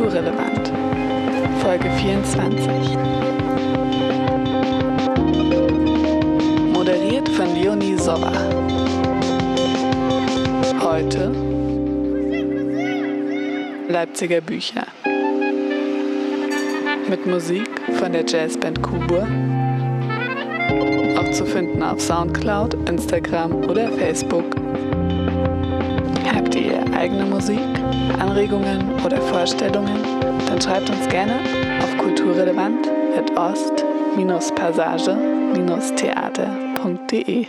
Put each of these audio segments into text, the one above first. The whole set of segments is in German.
Kulturrelevant, Folge 24. Moderiert von Leonie Sowa. Heute Leipziger Bücher. Mit Musik von der Jazzband Kubur. Auch zu finden auf Soundcloud, Instagram oder Facebook. Habt ihr eigene Musik, Anregungen oder Vorstellungen? Dann schreibt uns gerne auf kulturrelevant.ost-passage-theater.de.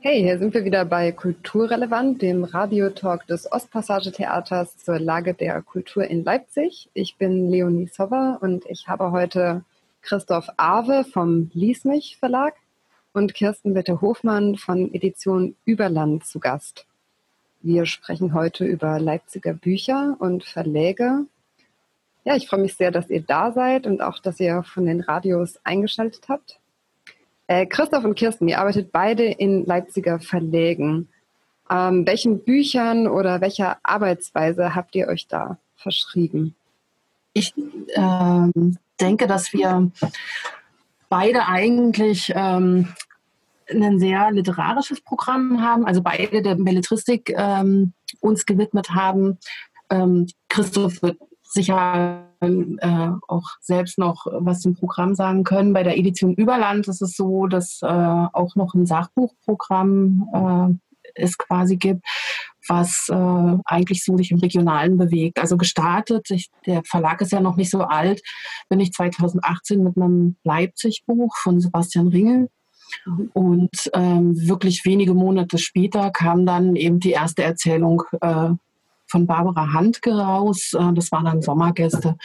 Hey, hier sind wir wieder bei Kulturrelevant, dem Radiotalk des Ostpassage-Theaters zur Lage der Kultur in Leipzig. Ich bin Leonie Sover und ich habe heute Christoph Awe vom Lies mich Verlag und Kirsten Witte-Hofmann von Edition Überland zu Gast. Wir sprechen heute über Leipziger Bücher und Verläge. Ja, ich freue mich sehr, dass ihr da seid und auch, dass ihr von den Radios eingeschaltet habt. Äh, Christoph und Kirsten, ihr arbeitet beide in Leipziger Verlägen. Ähm, welchen Büchern oder welcher Arbeitsweise habt ihr euch da verschrieben? Ich ähm, denke, dass wir beide eigentlich ähm, ein sehr literarisches Programm haben, also beide der Belletristik ähm, uns gewidmet haben. Ähm, Christoph wird sicher äh, auch selbst noch was zum Programm sagen können. Bei der Edition Überland ist es so, dass äh, auch noch ein Sachbuchprogramm äh, es quasi gibt, was äh, eigentlich so sich im Regionalen bewegt. Also gestartet, ich, der Verlag ist ja noch nicht so alt, bin ich 2018 mit einem Leipzig-Buch von Sebastian Ringel und ähm, wirklich wenige Monate später kam dann eben die erste Erzählung äh, von Barbara Handke raus. Äh, das waren dann Sommergäste.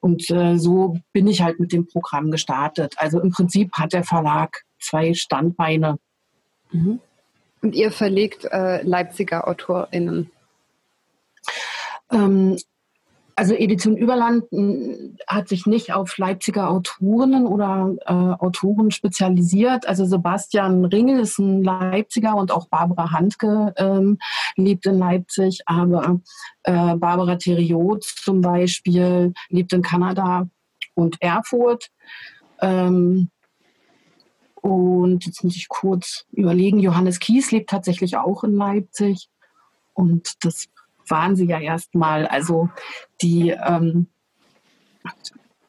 Und äh, so bin ich halt mit dem Programm gestartet. Also im Prinzip hat der Verlag zwei Standbeine. Mhm. Und ihr verlegt äh, Leipziger AutorInnen? Ähm, also Edition Überland hat sich nicht auf Leipziger Autorinnen oder äh, Autoren spezialisiert. Also Sebastian Ringel ist ein Leipziger und auch Barbara Handke ähm, lebt in Leipzig. Aber äh, Barbara Theriot zum Beispiel lebt in Kanada und Erfurt. Ähm, und jetzt muss ich kurz überlegen, Johannes Kies lebt tatsächlich auch in Leipzig. Und das waren sie ja erstmal. Also die ähm,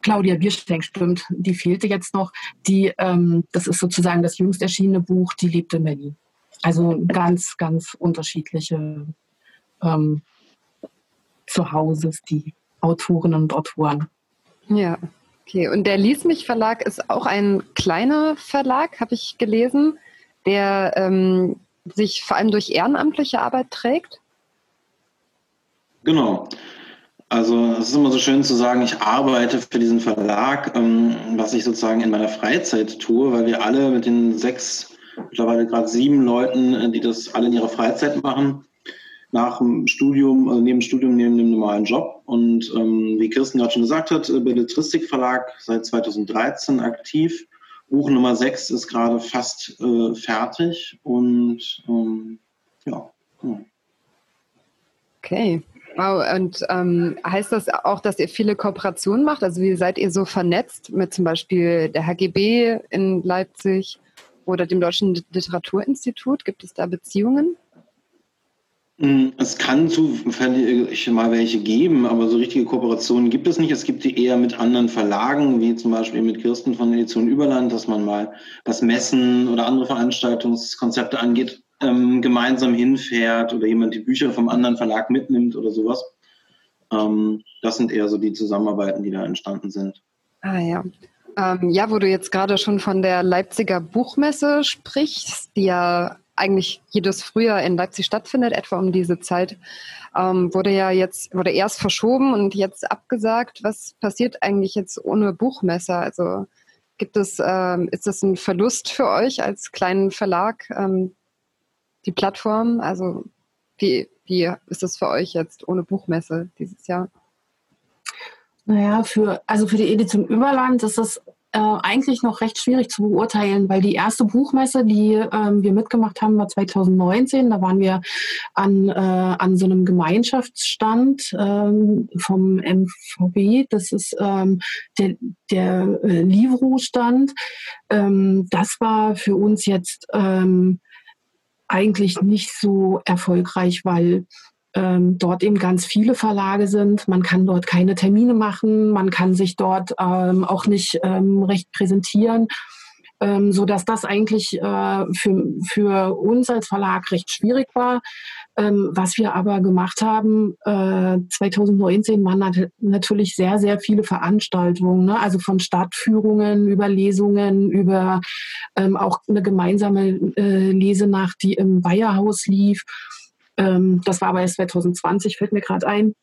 Claudia Bierstein stimmt, die fehlte jetzt noch. Die, ähm, das ist sozusagen das jüngst erschienene Buch, die lebt in Berlin. Also ganz, ganz unterschiedliche ähm, Zuhauses, die Autorinnen und Autoren. Ja, okay. Und der Lies mich Verlag ist auch ein kleiner Verlag, habe ich gelesen, der ähm, sich vor allem durch ehrenamtliche Arbeit trägt. Genau. Also es ist immer so schön zu sagen, ich arbeite für diesen Verlag, ähm, was ich sozusagen in meiner Freizeit tue, weil wir alle mit den sechs, mittlerweile gerade sieben Leuten, äh, die das alle in ihrer Freizeit machen, nach dem Studium, also neben dem Studium, neben dem normalen Job. Und ähm, wie Kirsten gerade schon gesagt hat, äh, Belletristik Verlag seit 2013 aktiv. Buch Nummer 6 ist gerade fast äh, fertig und ähm, ja. Hm. Okay. Wow, und ähm, heißt das auch, dass ihr viele Kooperationen macht? Also wie seid ihr so vernetzt mit zum Beispiel der HGB in Leipzig oder dem Deutschen Literaturinstitut? Gibt es da Beziehungen? Hm, es kann zufällig mal welche geben, aber so richtige Kooperationen gibt es nicht. Es gibt die eher mit anderen Verlagen, wie zum Beispiel mit Kirsten von Edition Überland, dass man mal was Messen oder andere Veranstaltungskonzepte angeht, ähm, gemeinsam hinfährt oder jemand die Bücher vom anderen Verlag mitnimmt oder sowas. Ähm, das sind eher so die Zusammenarbeiten, die da entstanden sind. Ah ja. Ähm, ja, wo du jetzt gerade schon von der Leipziger Buchmesse sprichst, die ja eigentlich jedes Frühjahr in Leipzig stattfindet, etwa um diese Zeit, ähm, wurde ja jetzt, wurde erst verschoben und jetzt abgesagt. Was passiert eigentlich jetzt ohne Buchmesse? Also gibt es, ähm, ist das ein Verlust für euch als kleinen Verlag, ähm, die Plattform? Also wie, wie ist es für euch jetzt ohne Buchmesse dieses Jahr? Naja, für, also für die Edition Überland ist es äh, eigentlich noch recht schwierig zu beurteilen, weil die erste Buchmesse, die ähm, wir mitgemacht haben, war 2019. Da waren wir an, äh, an so einem Gemeinschaftsstand ähm, vom MVB. Das ist ähm, der, der äh, Livro-Stand. Ähm, das war für uns jetzt ähm, eigentlich nicht so erfolgreich, weil ähm, dort eben ganz viele Verlage sind. Man kann dort keine Termine machen, man kann sich dort ähm, auch nicht ähm, recht präsentieren, ähm, so dass das eigentlich äh, für, für uns als Verlag recht schwierig war. Ähm, was wir aber gemacht haben, äh, 2019 waren nat natürlich sehr, sehr viele Veranstaltungen, ne? also von Stadtführungen über Lesungen, über ähm, auch eine gemeinsame äh, Lesenacht, die im Bayerhaus lief. Ähm, das war aber erst 2020, fällt mir gerade ein.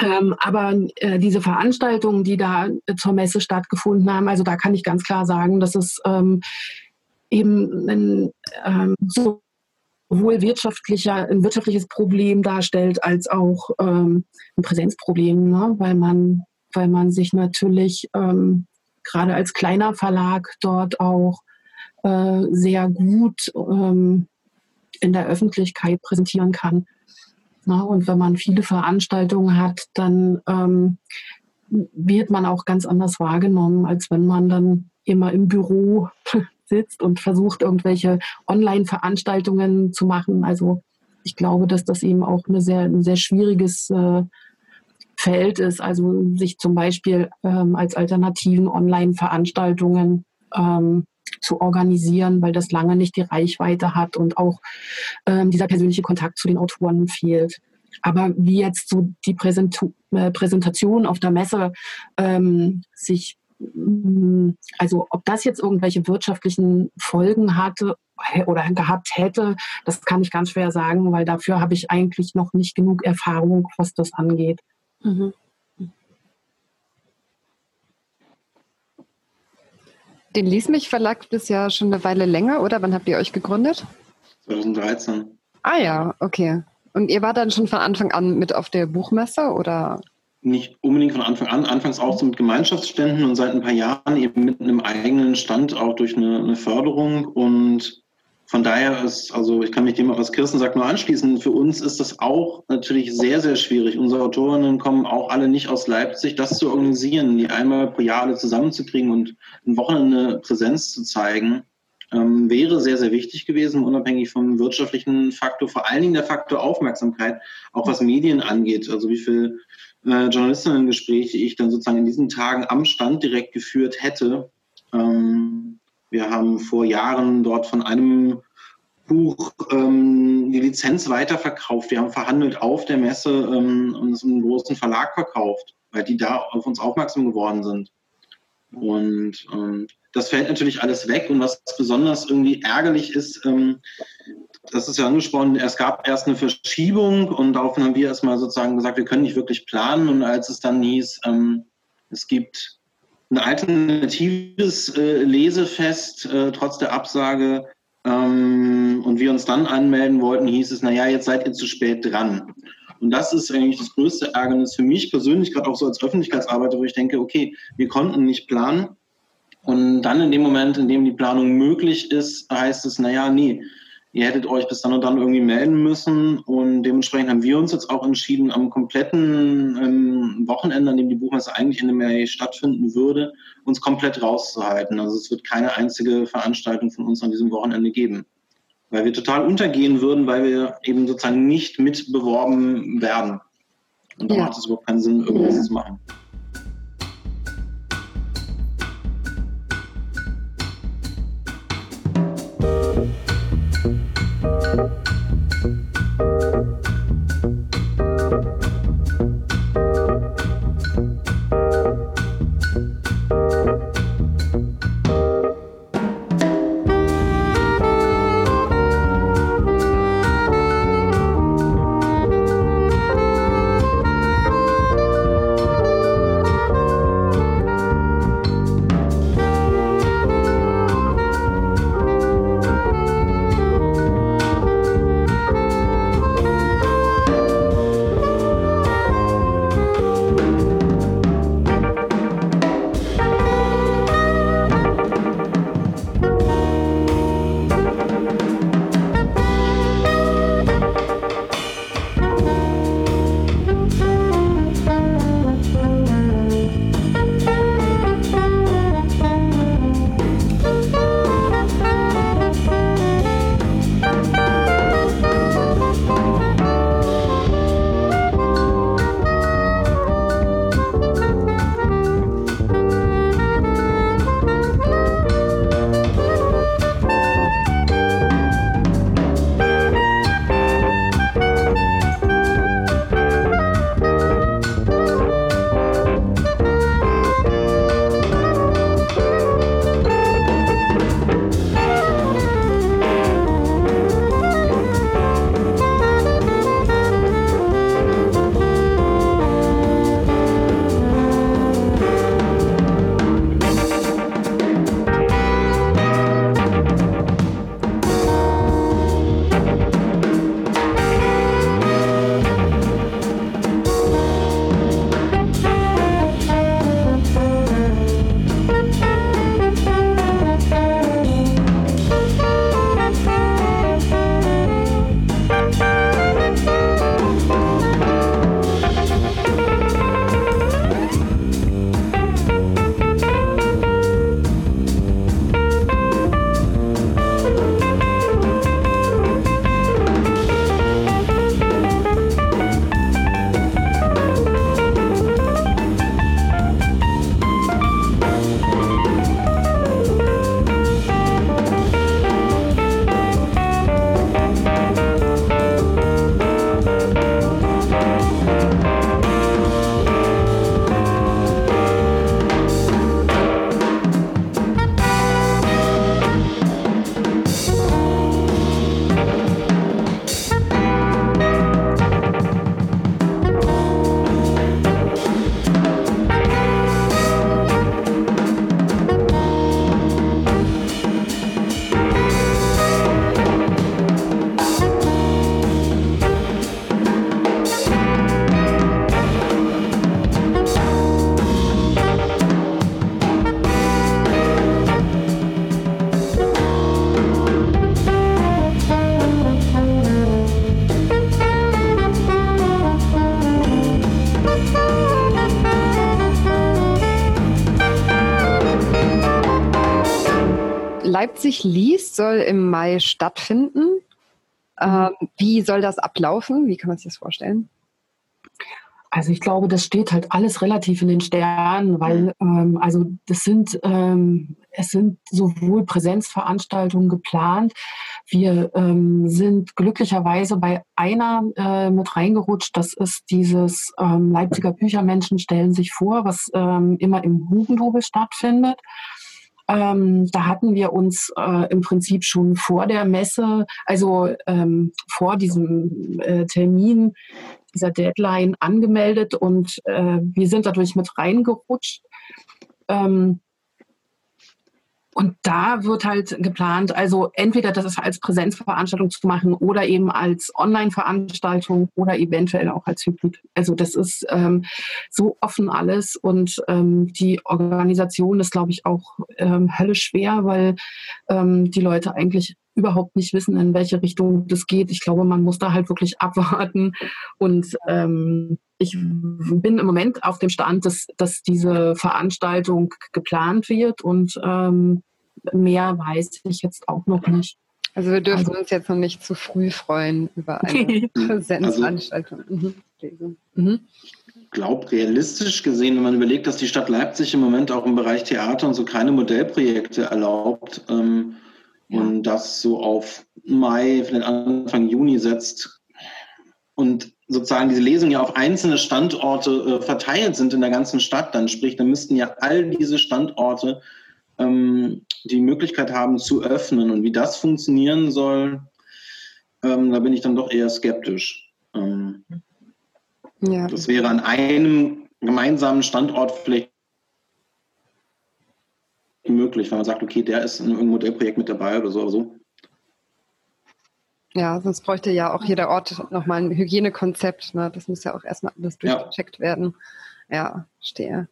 Ähm, aber äh, diese Veranstaltungen, die da äh, zur Messe stattgefunden haben, also da kann ich ganz klar sagen, dass es ähm, eben ein, ähm, sowohl wirtschaftlicher, ein wirtschaftliches Problem darstellt, als auch ähm, ein Präsenzproblem, ne? weil, man, weil man sich natürlich ähm, gerade als kleiner Verlag dort auch äh, sehr gut ähm, in der Öffentlichkeit präsentieren kann. Na, und wenn man viele Veranstaltungen hat, dann ähm, wird man auch ganz anders wahrgenommen, als wenn man dann immer im Büro sitzt und versucht, irgendwelche Online-Veranstaltungen zu machen. Also ich glaube, dass das eben auch eine sehr, ein sehr schwieriges äh, Feld ist. Also sich zum Beispiel ähm, als alternativen Online-Veranstaltungen ähm, zu organisieren, weil das lange nicht die Reichweite hat und auch ähm, dieser persönliche Kontakt zu den Autoren fehlt. Aber wie jetzt so die Präsent äh, Präsentation auf der Messe ähm, sich, mm, also ob das jetzt irgendwelche wirtschaftlichen Folgen hatte oder gehabt hätte, das kann ich ganz schwer sagen, weil dafür habe ich eigentlich noch nicht genug Erfahrung, was das angeht. Mhm. Den Lies mich Verlag gibt es ja schon eine Weile länger, oder? Wann habt ihr euch gegründet? 2013. Ah ja, okay. Und ihr wart dann schon von Anfang an mit auf der Buchmesse oder? Nicht unbedingt von Anfang an, anfangs auch so mit Gemeinschaftsständen und seit ein paar Jahren eben mit einem eigenen Stand auch durch eine, eine Förderung und von daher ist, also ich kann mich dem, was Kirsten sagt, nur anschließen. Für uns ist das auch natürlich sehr, sehr schwierig. Unsere Autorinnen kommen auch alle nicht aus Leipzig, das zu organisieren, die einmal pro Jahr alle zusammenzukriegen und ein Wochenende Präsenz zu zeigen, ähm, wäre sehr, sehr wichtig gewesen, unabhängig vom wirtschaftlichen Faktor, vor allen Dingen der Faktor Aufmerksamkeit, auch was Medien angeht. Also wie viel äh, Journalistinnen-Gespräche ich dann sozusagen in diesen Tagen am Stand direkt geführt hätte. Ähm, wir haben vor Jahren dort von einem Buch ähm, die Lizenz weiterverkauft. Wir haben verhandelt auf der Messe ähm, und es einen großen Verlag verkauft, weil die da auf uns aufmerksam geworden sind. Und ähm, das fällt natürlich alles weg. Und was besonders irgendwie ärgerlich ist, ähm, das ist ja angesprochen, es gab erst eine Verschiebung und daraufhin haben wir erstmal sozusagen gesagt, wir können nicht wirklich planen. Und als es dann hieß, ähm, es gibt ein alternatives äh, Lesefest äh, trotz der Absage ähm, und wir uns dann anmelden wollten, hieß es, naja, jetzt seid ihr zu spät dran. Und das ist eigentlich das größte Ärgernis für mich persönlich, gerade auch so als Öffentlichkeitsarbeiter, wo ich denke, okay, wir konnten nicht planen. Und dann in dem Moment, in dem die Planung möglich ist, heißt es, naja, nee, ihr hättet euch bis dann und dann irgendwie melden müssen. Und dementsprechend haben wir uns jetzt auch entschieden, am kompletten ähm, Wochenende, an dem die Buchmesse eigentlich in dem Mai stattfinden würde, uns komplett rauszuhalten. Also es wird keine einzige Veranstaltung von uns an diesem Wochenende geben. Weil wir total untergehen würden, weil wir eben sozusagen nicht mitbeworben werden. Und da ja. macht es überhaupt keinen Sinn, irgendwas ja. zu machen. Leipzig liest soll im Mai stattfinden. Ähm, wie soll das ablaufen? Wie kann man sich das vorstellen? Also ich glaube, das steht halt alles relativ in den Sternen, weil ähm, also das sind ähm, es sind sowohl Präsenzveranstaltungen geplant. Wir ähm, sind glücklicherweise bei einer äh, mit reingerutscht. Das ist dieses ähm, Leipziger Büchermenschen stellen sich vor, was ähm, immer im Hugendubel stattfindet. Ähm, da hatten wir uns äh, im Prinzip schon vor der Messe, also ähm, vor diesem äh, Termin dieser Deadline angemeldet und äh, wir sind dadurch mit reingerutscht. Ähm, und da wird halt geplant, also entweder das als Präsenzveranstaltung zu machen oder eben als Online-Veranstaltung oder eventuell auch als Hybrid. Also das ist ähm, so offen alles und ähm, die Organisation ist, glaube ich, auch ähm, höllisch schwer, weil ähm, die Leute eigentlich überhaupt nicht wissen, in welche Richtung das geht. Ich glaube, man muss da halt wirklich abwarten. Und ähm, ich bin im Moment auf dem Stand, dass, dass diese Veranstaltung geplant wird und ähm, mehr weiß ich jetzt auch noch nicht. Also wir dürfen also, uns jetzt noch nicht zu früh freuen über eine Präsenzveranstaltung. Also, mhm. mhm. Ich glaube, realistisch gesehen, wenn man überlegt, dass die Stadt Leipzig im Moment auch im Bereich Theater und so kleine Modellprojekte erlaubt, ähm, und das so auf Mai, vielleicht Anfang Juni setzt und sozusagen diese Lesungen ja auf einzelne Standorte äh, verteilt sind in der ganzen Stadt, dann sprich, dann müssten ja all diese Standorte ähm, die Möglichkeit haben zu öffnen. Und wie das funktionieren soll, ähm, da bin ich dann doch eher skeptisch. Ähm, ja. Das wäre an einem gemeinsamen Standort vielleicht möglich, wenn man sagt, okay, der ist in irgendeinem Modellprojekt mit dabei oder so oder so. Ja, sonst bräuchte ja auch jeder Ort nochmal ein Hygienekonzept. Ne? Das muss ja auch erstmal alles durchgecheckt ja. werden. Ja, stehe.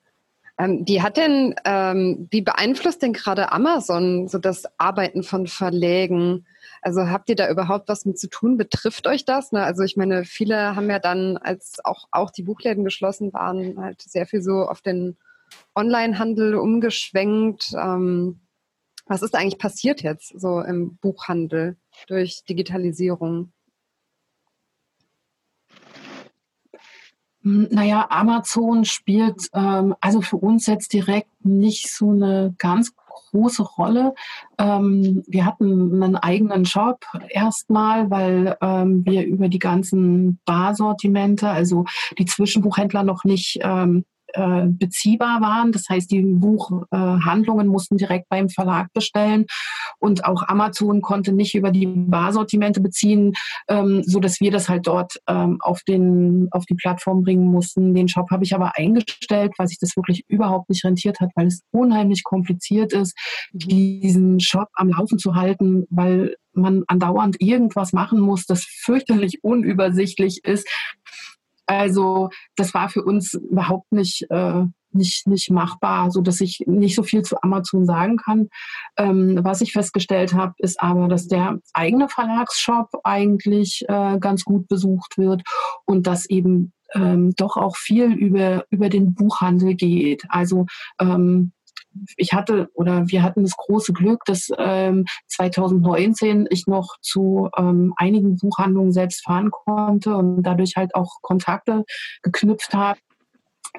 Ähm, wie hat denn, ähm, wie beeinflusst denn gerade Amazon so das Arbeiten von Verlägen? Also habt ihr da überhaupt was mit zu tun? Betrifft euch das? Ne? Also ich meine, viele haben ja dann, als auch, auch die Buchläden geschlossen waren, halt sehr viel so auf den Onlinehandel umgeschwenkt. Ähm, was ist eigentlich passiert jetzt so im Buchhandel durch Digitalisierung? Hm, naja, Amazon spielt ähm, also für uns jetzt direkt nicht so eine ganz große Rolle. Ähm, wir hatten einen eigenen Shop erstmal, weil ähm, wir über die ganzen Barsortimente, also die Zwischenbuchhändler noch nicht ähm, äh, beziehbar waren. Das heißt, die Buchhandlungen äh, mussten direkt beim Verlag bestellen und auch Amazon konnte nicht über die Barsortimente beziehen, ähm, so dass wir das halt dort ähm, auf den auf die Plattform bringen mussten. Den Shop habe ich aber eingestellt, weil sich das wirklich überhaupt nicht rentiert hat, weil es unheimlich kompliziert ist, diesen Shop am Laufen zu halten, weil man andauernd irgendwas machen muss, das fürchterlich unübersichtlich ist. Also das war für uns überhaupt nicht, äh, nicht, nicht machbar, so dass ich nicht so viel zu Amazon sagen kann. Ähm, was ich festgestellt habe, ist aber, dass der eigene Verlagsshop eigentlich äh, ganz gut besucht wird und dass eben ähm, doch auch viel über, über den Buchhandel geht. Also ähm, ich hatte oder wir hatten das große Glück, dass ähm, 2019 ich noch zu ähm, einigen Buchhandlungen selbst fahren konnte und dadurch halt auch Kontakte geknüpft habe,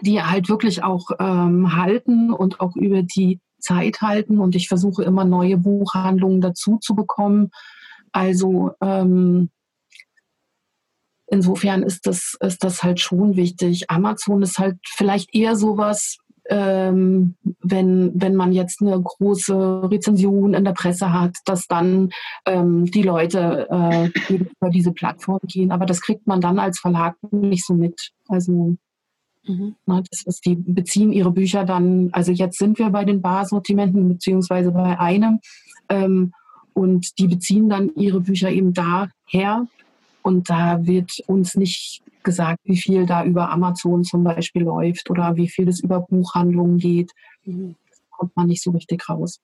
die halt wirklich auch ähm, halten und auch über die Zeit halten. Und ich versuche immer neue Buchhandlungen dazu zu bekommen. Also ähm, insofern ist das, ist das halt schon wichtig. Amazon ist halt vielleicht eher sowas, ähm, wenn, wenn man jetzt eine große Rezension in der Presse hat, dass dann ähm, die Leute äh, über diese Plattform gehen. Aber das kriegt man dann als Verlag nicht so mit. Also mhm. na, das ist, die beziehen ihre Bücher dann, also jetzt sind wir bei den Barsortimenten beziehungsweise bei einem. Ähm, und die beziehen dann ihre Bücher eben daher. Und da wird uns nicht gesagt, wie viel da über Amazon zum Beispiel läuft oder wie viel das über Buchhandlungen geht. Mhm. Das kommt man nicht so richtig raus.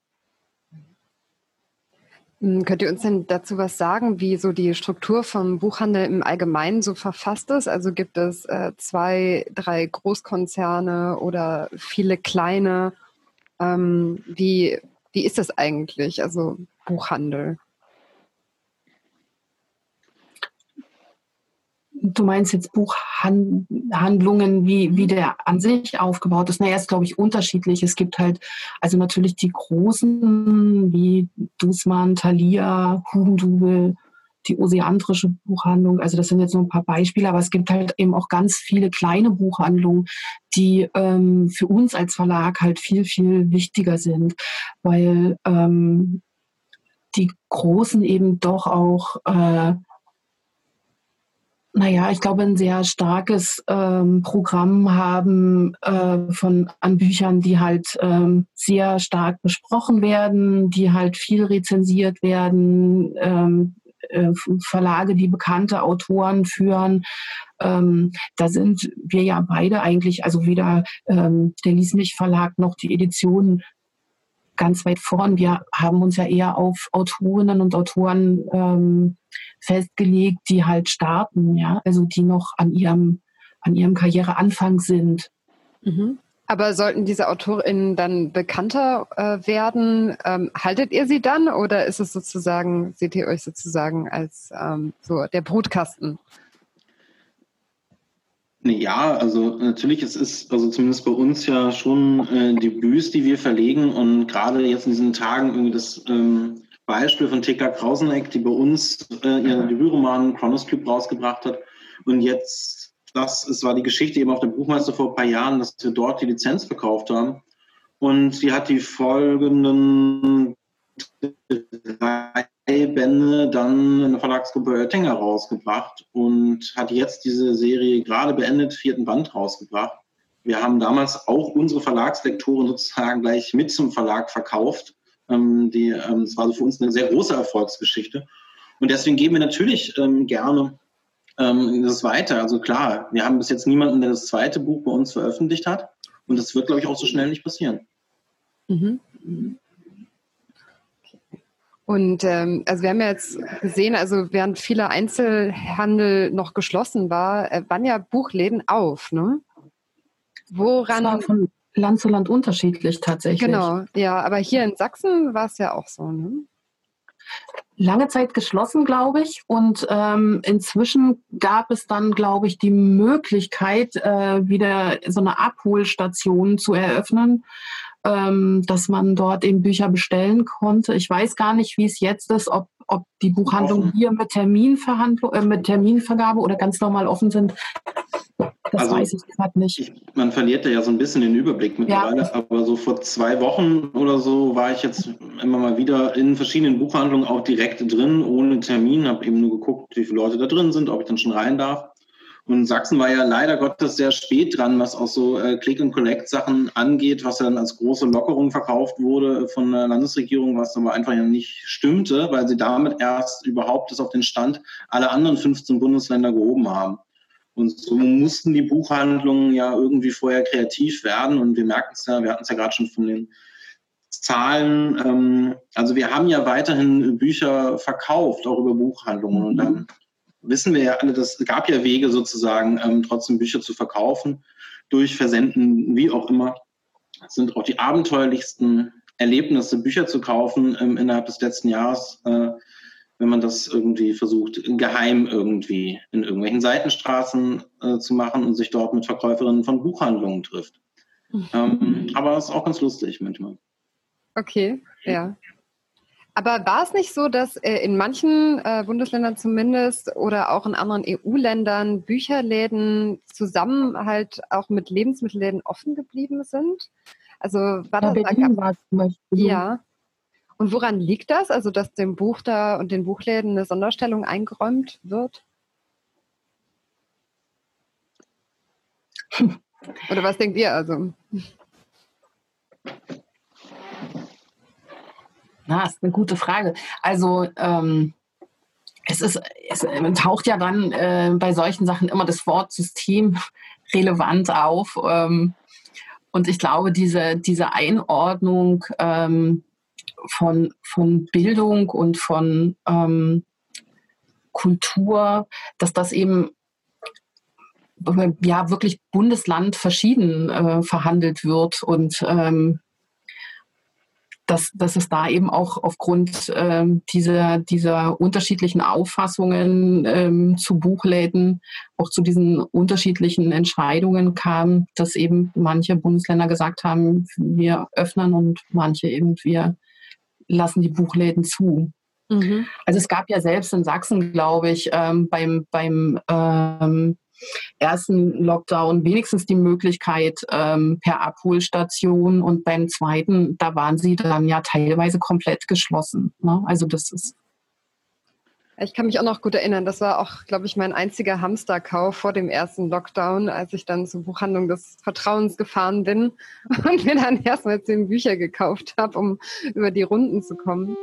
Hm, könnt ihr uns denn dazu was sagen, wie so die Struktur vom Buchhandel im Allgemeinen so verfasst ist? Also gibt es äh, zwei, drei Großkonzerne oder viele kleine? Ähm, wie, wie ist das eigentlich? Also Buchhandel? Du meinst jetzt Buchhandlungen, wie, wie der an sich aufgebaut ist? Naja, ist, glaube ich, unterschiedlich. Es gibt halt, also natürlich die großen, wie Dussmann, Thalia, Hugendubel, die oseantrische Buchhandlung. Also das sind jetzt nur ein paar Beispiele, aber es gibt halt eben auch ganz viele kleine Buchhandlungen, die ähm, für uns als Verlag halt viel, viel wichtiger sind, weil ähm, die Großen eben doch auch äh, naja, ich glaube, ein sehr starkes ähm, Programm haben äh, von an Büchern, die halt ähm, sehr stark besprochen werden, die halt viel rezensiert werden, ähm, äh, Verlage, die bekannte Autoren führen. Ähm, da sind wir ja beide eigentlich, also weder ähm, der Liesmich Verlag noch die Edition ganz weit vorn. Wir haben uns ja eher auf Autorinnen und Autoren ähm, festgelegt, die halt starten, ja, also die noch an ihrem, an ihrem Karriereanfang sind. Mhm. Aber sollten diese AutorInnen dann bekannter äh, werden, ähm, haltet ihr sie dann oder ist es sozusagen, seht ihr euch sozusagen als ähm, so der Brutkasten? Ja, also natürlich, es ist also zumindest bei uns ja schon äh, Debüts, die wir verlegen und gerade jetzt in diesen Tagen irgendwie das ähm, Beispiel von Tekla Krauseneck, die bei uns äh, ihren Debütroman Chronoscube rausgebracht hat und jetzt, das es war die Geschichte eben auf der Buchmeister vor ein paar Jahren, dass wir dort die Lizenz verkauft haben und sie hat die folgenden drei Bände dann in der Verlagsgruppe Oettinger rausgebracht und hat jetzt diese Serie gerade beendet, vierten Band rausgebracht. Wir haben damals auch unsere Verlagslektoren sozusagen gleich mit zum Verlag verkauft. Ähm, die, ähm, das war so für uns eine sehr große Erfolgsgeschichte. Und deswegen geben wir natürlich ähm, gerne ähm, das weiter. Also klar, wir haben bis jetzt niemanden, der das zweite Buch bei uns veröffentlicht hat. Und das wird, glaube ich, auch so schnell nicht passieren. Mhm. Und ähm, also wir haben ja jetzt gesehen, also während viele Einzelhandel noch geschlossen war, äh, waren ja Buchläden auf, ne? Woran? Das war von Land zu Land unterschiedlich tatsächlich. Genau, ja, aber hier in Sachsen war es ja auch so, ne? Lange Zeit geschlossen, glaube ich. Und ähm, inzwischen gab es dann, glaube ich, die Möglichkeit, äh, wieder so eine Abholstation zu eröffnen ähm, dass man dort eben Bücher bestellen konnte. Ich weiß gar nicht, wie es jetzt ist, ob, ob die Buchhandlungen hier mit, Terminverhandlung, äh, mit Terminvergabe oder ganz normal offen sind. Das also, weiß ich gerade nicht. Ich, man verliert ja so ein bisschen den Überblick mittlerweile, ja. aber so vor zwei Wochen oder so war ich jetzt immer mal wieder in verschiedenen Buchhandlungen auch direkt drin, ohne Termin, habe eben nur geguckt, wie viele Leute da drin sind, ob ich dann schon rein darf. Und Sachsen war ja leider Gottes sehr spät dran, was auch so äh, Click-and-Collect-Sachen angeht, was ja dann als große Lockerung verkauft wurde von der Landesregierung, was aber einfach ja nicht stimmte, weil sie damit erst überhaupt das auf den Stand aller anderen 15 Bundesländer gehoben haben. Und so mussten die Buchhandlungen ja irgendwie vorher kreativ werden. Und wir merken es ja, wir hatten es ja gerade schon von den Zahlen. Ähm, also wir haben ja weiterhin Bücher verkauft, auch über Buchhandlungen. Und dann wissen wir ja alle, das gab ja Wege sozusagen, ähm, trotzdem Bücher zu verkaufen, durch Versenden, wie auch immer. Das sind auch die abenteuerlichsten Erlebnisse, Bücher zu kaufen ähm, innerhalb des letzten Jahres, äh, wenn man das irgendwie versucht, geheim irgendwie in irgendwelchen Seitenstraßen äh, zu machen und sich dort mit Verkäuferinnen von Buchhandlungen trifft. Mhm. Ähm, aber das ist auch ganz lustig manchmal. Okay, ja. Aber war es nicht so, dass äh, in manchen äh, Bundesländern zumindest oder auch in anderen EU-Ländern Bücherläden zusammen halt auch mit Lebensmittelläden offen geblieben sind? Also war das ja, Berlin war zum Beispiel. Ja. Und woran liegt das? Also dass dem Buch da und den Buchläden eine Sonderstellung eingeräumt wird? Oder was denkt ihr also? Na, ist eine gute Frage. Also ähm, es ist, es taucht ja dann äh, bei solchen Sachen immer das Wort System relevant auf. Ähm, und ich glaube, diese, diese Einordnung ähm, von, von Bildung und von ähm, Kultur, dass das eben ja wirklich Bundesland verschieden äh, verhandelt wird und ähm, dass, dass es da eben auch aufgrund ähm, dieser, dieser unterschiedlichen Auffassungen ähm, zu Buchläden auch zu diesen unterschiedlichen Entscheidungen kam, dass eben manche Bundesländer gesagt haben, wir öffnen und manche eben wir lassen die Buchläden zu. Mhm. Also es gab ja selbst in Sachsen, glaube ich, ähm, beim, beim ähm, ersten Lockdown wenigstens die Möglichkeit ähm, per Abholstation und beim zweiten, da waren sie dann ja teilweise komplett geschlossen. Ne? Also das ist ich kann mich auch noch gut erinnern, das war auch, glaube ich, mein einziger Hamsterkauf vor dem ersten Lockdown, als ich dann zur Buchhandlung des Vertrauens gefahren bin und mir dann erstmal zehn Bücher gekauft habe, um über die Runden zu kommen.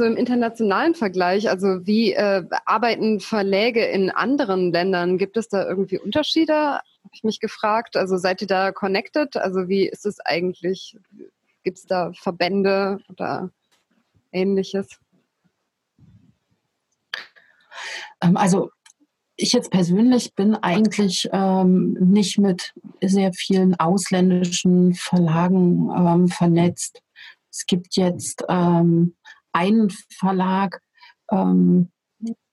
So im internationalen Vergleich? Also wie äh, arbeiten Verläge in anderen Ländern? Gibt es da irgendwie Unterschiede? Habe ich mich gefragt. Also seid ihr da connected? Also wie ist es eigentlich? Gibt es da Verbände oder ähnliches? Ähm, also ich jetzt persönlich bin eigentlich ähm, nicht mit sehr vielen ausländischen Verlagen ähm, vernetzt. Es gibt jetzt ähm, einen Verlag ähm,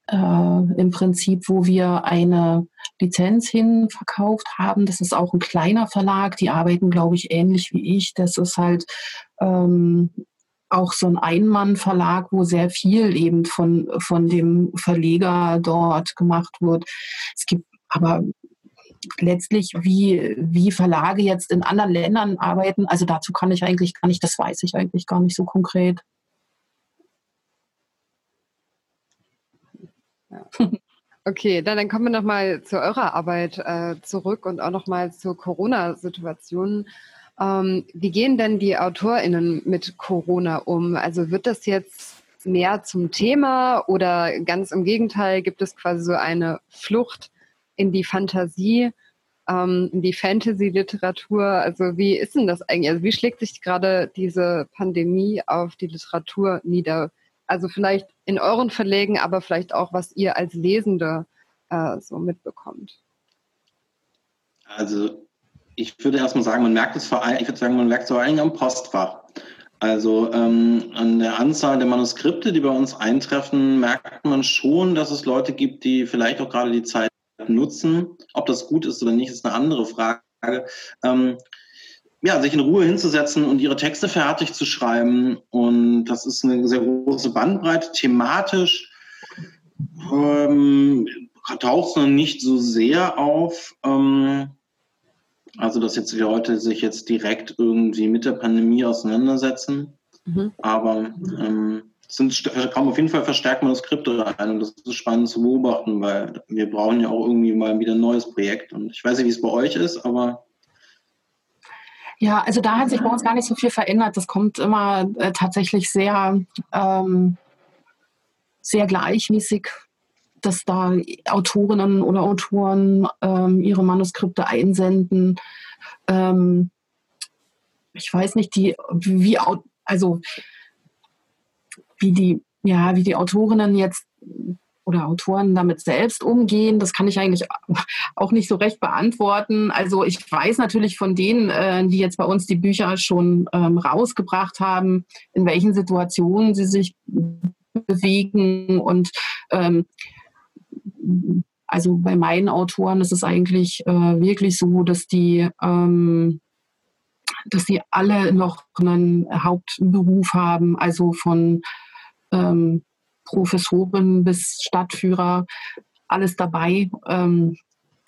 äh, im Prinzip, wo wir eine Lizenz hin verkauft haben. Das ist auch ein kleiner Verlag. Die arbeiten, glaube ich, ähnlich wie ich. Das ist halt ähm, auch so ein Einmann-Verlag, wo sehr viel eben von, von dem Verleger dort gemacht wird. Es gibt aber letztlich, wie, wie Verlage jetzt in anderen Ländern arbeiten, also dazu kann ich eigentlich gar nicht, das weiß ich eigentlich gar nicht so konkret. Okay, dann, dann kommen wir nochmal zu eurer Arbeit äh, zurück und auch nochmal zur Corona-Situation. Ähm, wie gehen denn die AutorInnen mit Corona um? Also wird das jetzt mehr zum Thema oder ganz im Gegenteil gibt es quasi so eine Flucht in die Fantasie, ähm, in die Fantasy-Literatur? Also wie ist denn das eigentlich? Also wie schlägt sich gerade diese Pandemie auf die Literatur nieder? Also vielleicht in euren Verlegen, aber vielleicht auch, was ihr als Lesende äh, so mitbekommt. Also ich würde erstmal sagen, man merkt es vor allem, ich würde sagen, man merkt es vor allem am Postfach. Also ähm, an der Anzahl der Manuskripte, die bei uns eintreffen, merkt man schon, dass es Leute gibt, die vielleicht auch gerade die Zeit nutzen. Ob das gut ist oder nicht, ist eine andere Frage. Ähm, ja, sich in Ruhe hinzusetzen und ihre Texte fertig zu schreiben. Und das ist eine sehr große Bandbreite. Thematisch ähm, taucht es noch nicht so sehr auf. Ähm, also, dass jetzt die Leute sich jetzt direkt irgendwie mit der Pandemie auseinandersetzen. Mhm. Aber ähm, sind, kommen auf jeden Fall verstärkt Manuskripte rein und das ist spannend zu beobachten, weil wir brauchen ja auch irgendwie mal wieder ein neues Projekt. Und ich weiß nicht, wie es bei euch ist, aber ja, also da hat sich bei uns gar nicht so viel verändert. Das kommt immer äh, tatsächlich sehr, ähm, sehr gleichmäßig, dass da Autorinnen oder Autoren ähm, ihre Manuskripte einsenden. Ähm, ich weiß nicht, die, wie, also, wie die, ja, wie die Autorinnen jetzt oder Autoren damit selbst umgehen, das kann ich eigentlich auch nicht so recht beantworten. Also ich weiß natürlich von denen, äh, die jetzt bei uns die Bücher schon ähm, rausgebracht haben, in welchen Situationen sie sich bewegen. Und ähm, also bei meinen Autoren ist es eigentlich äh, wirklich so, dass die ähm, dass die alle noch einen Hauptberuf haben, also von ähm, Professorin bis Stadtführer, alles dabei. Ähm,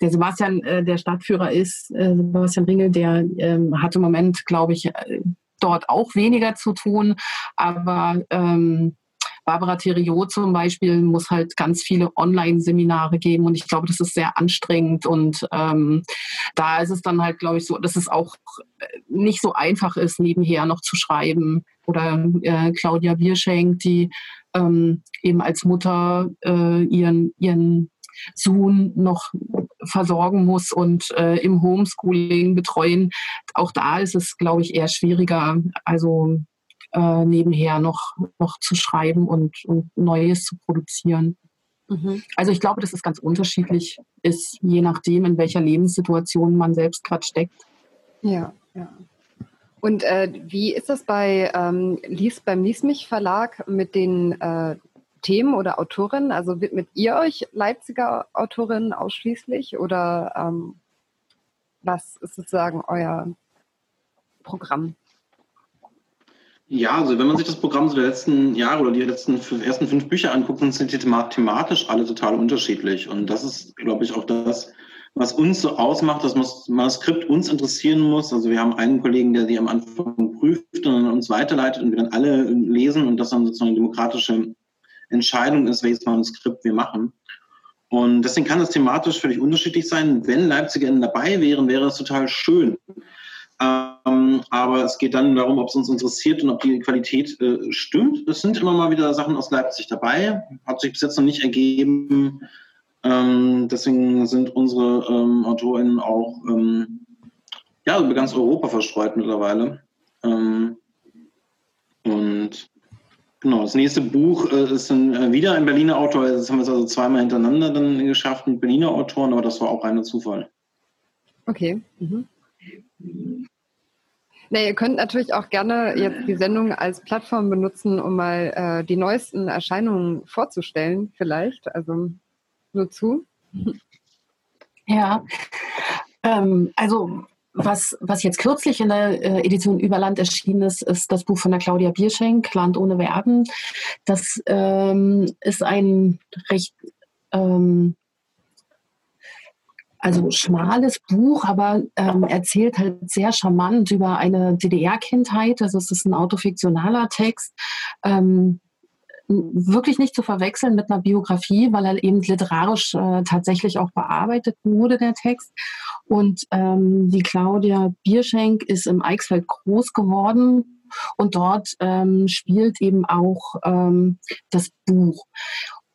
der Sebastian, äh, der Stadtführer ist, äh, Sebastian Ringel, der ähm, hat im Moment, glaube ich, äh, dort auch weniger zu tun, aber ähm, Barbara Theriot zum Beispiel muss halt ganz viele Online-Seminare geben und ich glaube, das ist sehr anstrengend und ähm, da ist es dann halt, glaube ich, so, dass es auch äh, nicht so einfach ist, nebenher noch zu schreiben. Oder äh, Claudia Bierschenk, die ähm, eben als Mutter äh, ihren, ihren Sohn noch versorgen muss und äh, im Homeschooling betreuen. Auch da ist es, glaube ich, eher schwieriger, also äh, nebenher noch, noch zu schreiben und, und Neues zu produzieren. Mhm. Also ich glaube, dass es ganz unterschiedlich ist, je nachdem, in welcher Lebenssituation man selbst gerade steckt. Ja, ja. Und äh, wie ist das bei ähm, Lies, beim Lies mich Verlag mit den äh, Themen oder Autorinnen? Also widmet ihr euch Leipziger Autorinnen ausschließlich oder ähm, was ist sozusagen euer Programm? Ja, also wenn man sich das Programm der letzten Jahre oder die letzten ersten fünf Bücher anguckt, dann sind die thematisch alle total unterschiedlich. Und das ist, glaube ich, auch das, was uns so ausmacht, dass das Manuskript uns interessieren muss. Also wir haben einen Kollegen, der sie am Anfang prüft und uns weiterleitet und wir dann alle lesen und das dann sozusagen eine demokratische Entscheidung ist, welches Manuskript wir machen. Und deswegen kann es thematisch völlig unterschiedlich sein. Wenn LeipzigerInnen dabei wären, wäre es total schön. Ähm, aber es geht dann darum, ob es uns interessiert und ob die Qualität äh, stimmt. Es sind immer mal wieder Sachen aus Leipzig dabei. Hat sich bis jetzt noch nicht ergeben. Ähm, deswegen sind unsere ähm, AutorInnen auch ähm, ja, über ganz Europa verstreut mittlerweile. Ähm, und genau, das nächste Buch äh, ist ein, äh, wieder ein Berliner Autor. Das haben wir also zweimal hintereinander dann geschafft mit Berliner Autoren, aber das war auch reiner Zufall. Okay. Mhm. Na, ihr könnt natürlich auch gerne jetzt die Sendung als Plattform benutzen, um mal äh, die neuesten Erscheinungen vorzustellen, vielleicht. Also nur zu. Ja, ähm, also was, was jetzt kürzlich in der äh, Edition Überland erschienen ist, ist das Buch von der Claudia Bierschenk, Land ohne Verben. Das ähm, ist ein recht ähm, also schmales Buch, aber ähm, erzählt halt sehr charmant über eine DDR-Kindheit. Also es ist ein autofiktionaler Text. Ähm, wirklich nicht zu verwechseln mit einer Biografie, weil er eben literarisch äh, tatsächlich auch bearbeitet wurde, der Text. Und ähm, die Claudia Bierschenk ist im Eichsfeld groß geworden und dort ähm, spielt eben auch ähm, das Buch.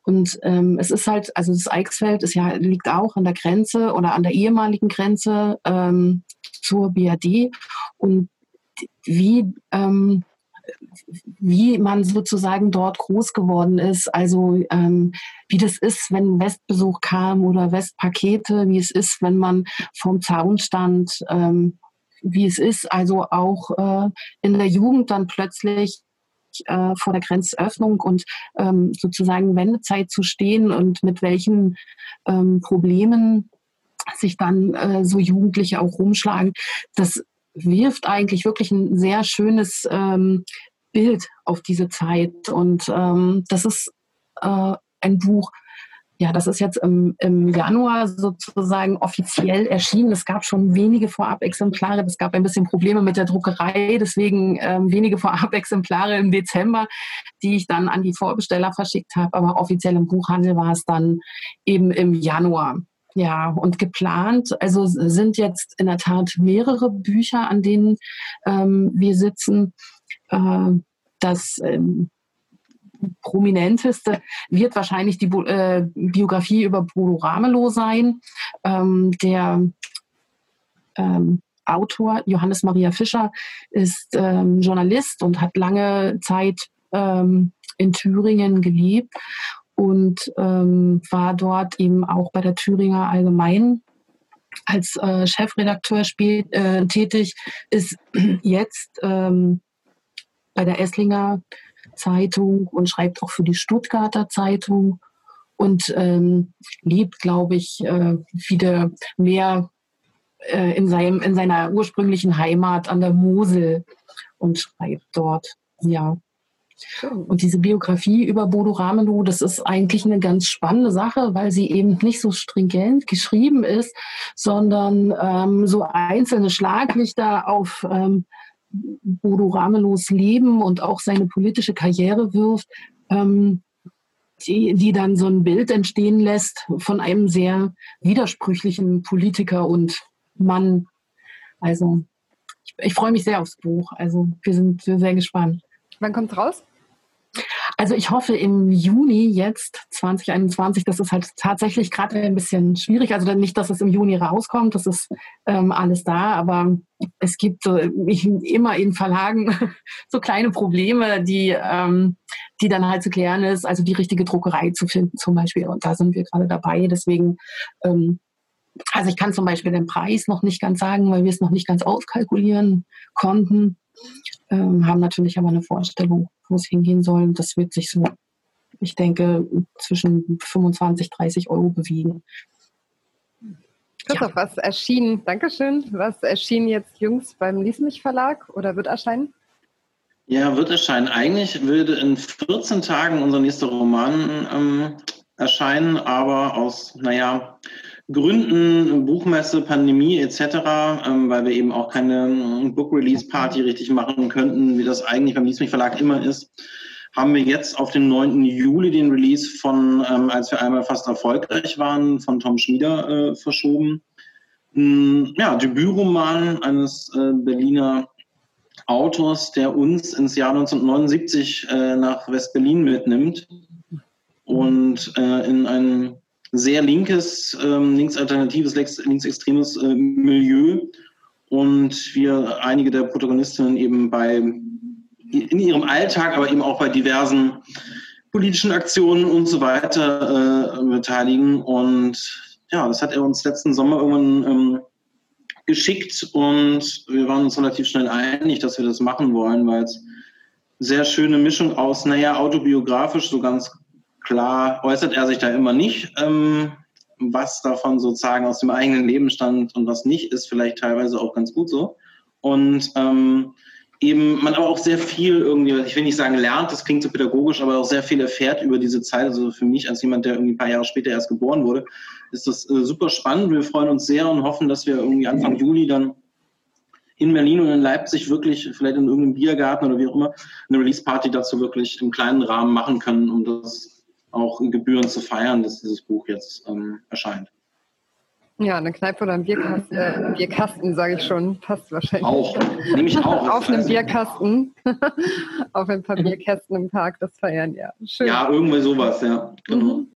Und ähm, es ist halt, also das Eichsfeld ist ja, liegt auch an der Grenze oder an der ehemaligen Grenze ähm, zur BRD. Und wie, ähm, wie man sozusagen dort groß geworden ist, also ähm, wie das ist, wenn Westbesuch kam oder Westpakete, wie es ist, wenn man vom Zaun stand, ähm, wie es ist, also auch äh, in der Jugend dann plötzlich äh, vor der Grenzöffnung und ähm, sozusagen Wendezeit zu stehen und mit welchen ähm, Problemen sich dann äh, so Jugendliche auch rumschlagen, das wirft eigentlich wirklich ein sehr schönes ähm, Bild auf diese Zeit. Und ähm, das ist äh, ein Buch, ja, das ist jetzt im, im Januar sozusagen offiziell erschienen. Es gab schon wenige Vorab-Exemplare. Es gab ein bisschen Probleme mit der Druckerei, deswegen ähm, wenige Vorab-Exemplare im Dezember, die ich dann an die Vorbesteller verschickt habe. Aber offiziell im Buchhandel war es dann eben im Januar. Ja, und geplant, also sind jetzt in der Tat mehrere Bücher, an denen ähm, wir sitzen. Äh, das ähm, prominenteste wird wahrscheinlich die äh, Biografie über Bodo Ramelow sein. Ähm, der ähm, Autor Johannes Maria Fischer ist ähm, Journalist und hat lange Zeit ähm, in Thüringen gelebt und ähm, war dort eben auch bei der Thüringer Allgemeinen als äh, Chefredakteur spielt, äh, tätig, ist jetzt ähm, bei der Esslinger Zeitung und schreibt auch für die Stuttgarter Zeitung und ähm, lebt, glaube ich, äh, wieder mehr äh, in, seinem, in seiner ursprünglichen Heimat an der Mosel und schreibt dort. Ja. Und diese Biografie über Bodo Ramelow, das ist eigentlich eine ganz spannende Sache, weil sie eben nicht so stringent geschrieben ist, sondern ähm, so einzelne Schlaglichter auf ähm, Bodo Ramelows Leben und auch seine politische Karriere wirft, ähm, die, die dann so ein Bild entstehen lässt von einem sehr widersprüchlichen Politiker und Mann. Also ich, ich freue mich sehr aufs Buch. Also wir sind sehr gespannt. Wann kommt es raus? Also ich hoffe im Juni jetzt 2021, das ist halt tatsächlich gerade ein bisschen schwierig. Also nicht, dass es im Juni rauskommt, das ist ähm, alles da, aber es gibt ich, immer in Verlagen so kleine Probleme, die, ähm, die dann halt zu klären ist. Also die richtige Druckerei zu finden zum Beispiel. Und da sind wir gerade dabei. Deswegen ähm, also ich kann zum Beispiel den Preis noch nicht ganz sagen, weil wir es noch nicht ganz auskalkulieren konnten. Ähm, haben natürlich aber eine Vorstellung, wo es hingehen soll. Das wird sich so, ich denke, zwischen 25, 30 Euro bewegen. Christoph, ja. was erschien, Dankeschön, was erschien jetzt jüngst beim Lies mich Verlag oder wird erscheinen? Ja, wird erscheinen. Eigentlich würde in 14 Tagen unser nächster Roman ähm, erscheinen, aber aus, naja, Gründen, Buchmesse, Pandemie etc., ähm, weil wir eben auch keine ähm, Book Release Party richtig machen könnten, wie das eigentlich beim Liesmich Verlag immer ist, haben wir jetzt auf den 9. Juli den Release von, ähm, als wir einmal fast erfolgreich waren, von Tom Schmieder äh, verschoben. ein ja, Debütroman eines äh, Berliner Autors, der uns ins Jahr 1979 äh, nach West-Berlin mitnimmt und äh, in ein sehr linkes, ähm, linksalternatives, linksextremes äh, Milieu und wir einige der Protagonistinnen eben bei in ihrem Alltag, aber eben auch bei diversen politischen Aktionen und so weiter äh, beteiligen. Und ja, das hat er uns letzten Sommer irgendwann ähm, geschickt und wir waren uns relativ schnell einig, dass wir das machen wollen, weil es sehr schöne Mischung aus, naja, autobiografisch, so ganz klar äußert er sich da immer nicht, ähm, was davon sozusagen aus dem eigenen Leben stammt und was nicht, ist vielleicht teilweise auch ganz gut so. Und ähm, eben man aber auch sehr viel irgendwie, ich will nicht sagen lernt, das klingt so pädagogisch, aber auch sehr viel erfährt über diese Zeit. Also für mich als jemand, der irgendwie ein paar Jahre später erst geboren wurde, ist das äh, super spannend. Wir freuen uns sehr und hoffen, dass wir irgendwie Anfang Juli dann in Berlin und in Leipzig wirklich, vielleicht in irgendeinem Biergarten oder wie auch immer, eine Release-Party dazu wirklich im kleinen Rahmen machen können, um das auch in Gebühren zu feiern, dass dieses Buch jetzt ähm, erscheint. Ja, eine Kneipe oder ein Bierkasten, äh, Bierkasten sage ich schon, passt wahrscheinlich. Auch, nehme ich auch. Auf einem Bierkasten, auf ein paar Bierkästen im Park, das feiern, ja. Schön. Ja, irgendwie sowas, ja. Genau. Mhm.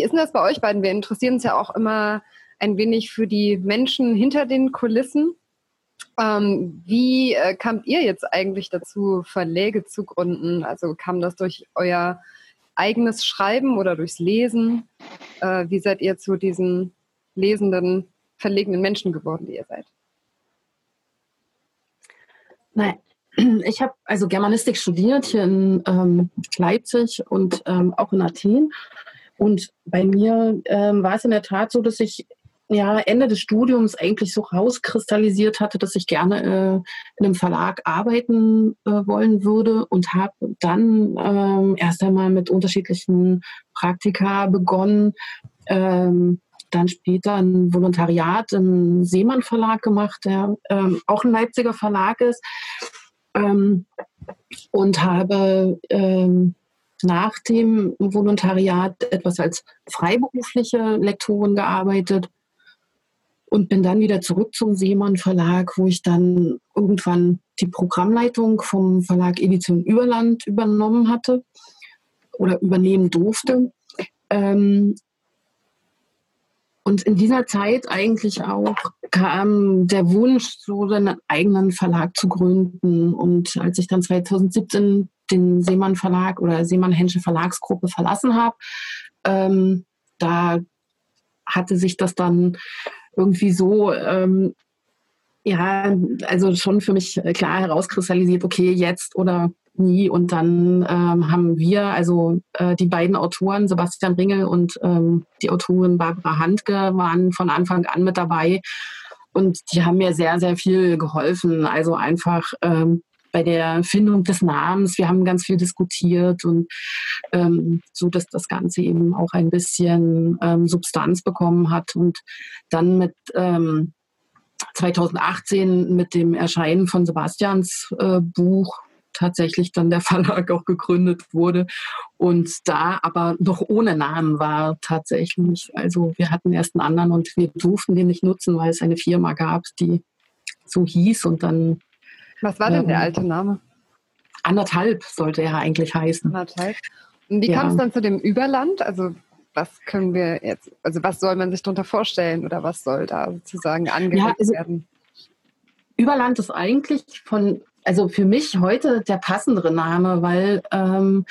Wie ist denn das bei euch beiden? Wir interessieren uns ja auch immer ein wenig für die Menschen hinter den Kulissen. Ähm, wie äh, kamt ihr jetzt eigentlich dazu, Verläge zu gründen? Also kam das durch euer eigenes Schreiben oder durchs Lesen? Äh, wie seid ihr zu diesen lesenden, verlegenen Menschen geworden, die ihr seid? Nein, ich habe also Germanistik studiert hier in ähm, Leipzig und ähm, auch in Athen. Und bei mir ähm, war es in der Tat so, dass ich ja, Ende des Studiums eigentlich so rauskristallisiert hatte, dass ich gerne äh, in einem Verlag arbeiten äh, wollen würde und habe dann ähm, erst einmal mit unterschiedlichen Praktika begonnen, ähm, dann später ein Volontariat im Seemann Verlag gemacht, der ähm, auch ein Leipziger Verlag ist ähm, und habe ähm, nach dem Volontariat etwas als freiberufliche Lektorin gearbeitet und bin dann wieder zurück zum Seemann Verlag, wo ich dann irgendwann die Programmleitung vom Verlag Edition Überland übernommen hatte oder übernehmen durfte. Ähm, und in dieser Zeit eigentlich auch kam der Wunsch, so einen eigenen Verlag zu gründen. Und als ich dann 2017 den Seemann Verlag oder Seemann Hensche Verlagsgruppe verlassen habe, ähm, da hatte sich das dann irgendwie so, ähm, ja, also schon für mich klar herauskristallisiert, okay, jetzt oder nie. Und dann ähm, haben wir, also äh, die beiden Autoren, Sebastian Ringel und ähm, die Autorin Barbara Handke, waren von Anfang an mit dabei. Und die haben mir sehr, sehr viel geholfen. Also einfach ähm, bei der Findung des Namens. Wir haben ganz viel diskutiert und ähm, so, dass das Ganze eben auch ein bisschen ähm, Substanz bekommen hat. Und dann mit ähm, 2018 mit dem Erscheinen von Sebastians äh, Buch tatsächlich dann der Verlag auch gegründet wurde und da aber noch ohne Namen war tatsächlich. Also wir hatten erst einen anderen und wir durften den nicht nutzen, weil es eine Firma gab, die so hieß und dann was war denn der ähm, alte Name? Anderthalb sollte er eigentlich heißen. Anderthalb. Und wie ja. kam es dann zu dem Überland? Also was können wir jetzt, also was soll man sich darunter vorstellen oder was soll da sozusagen angelegt ja, also werden? Überland ist eigentlich von, also für mich heute der passendere Name, weil ähm,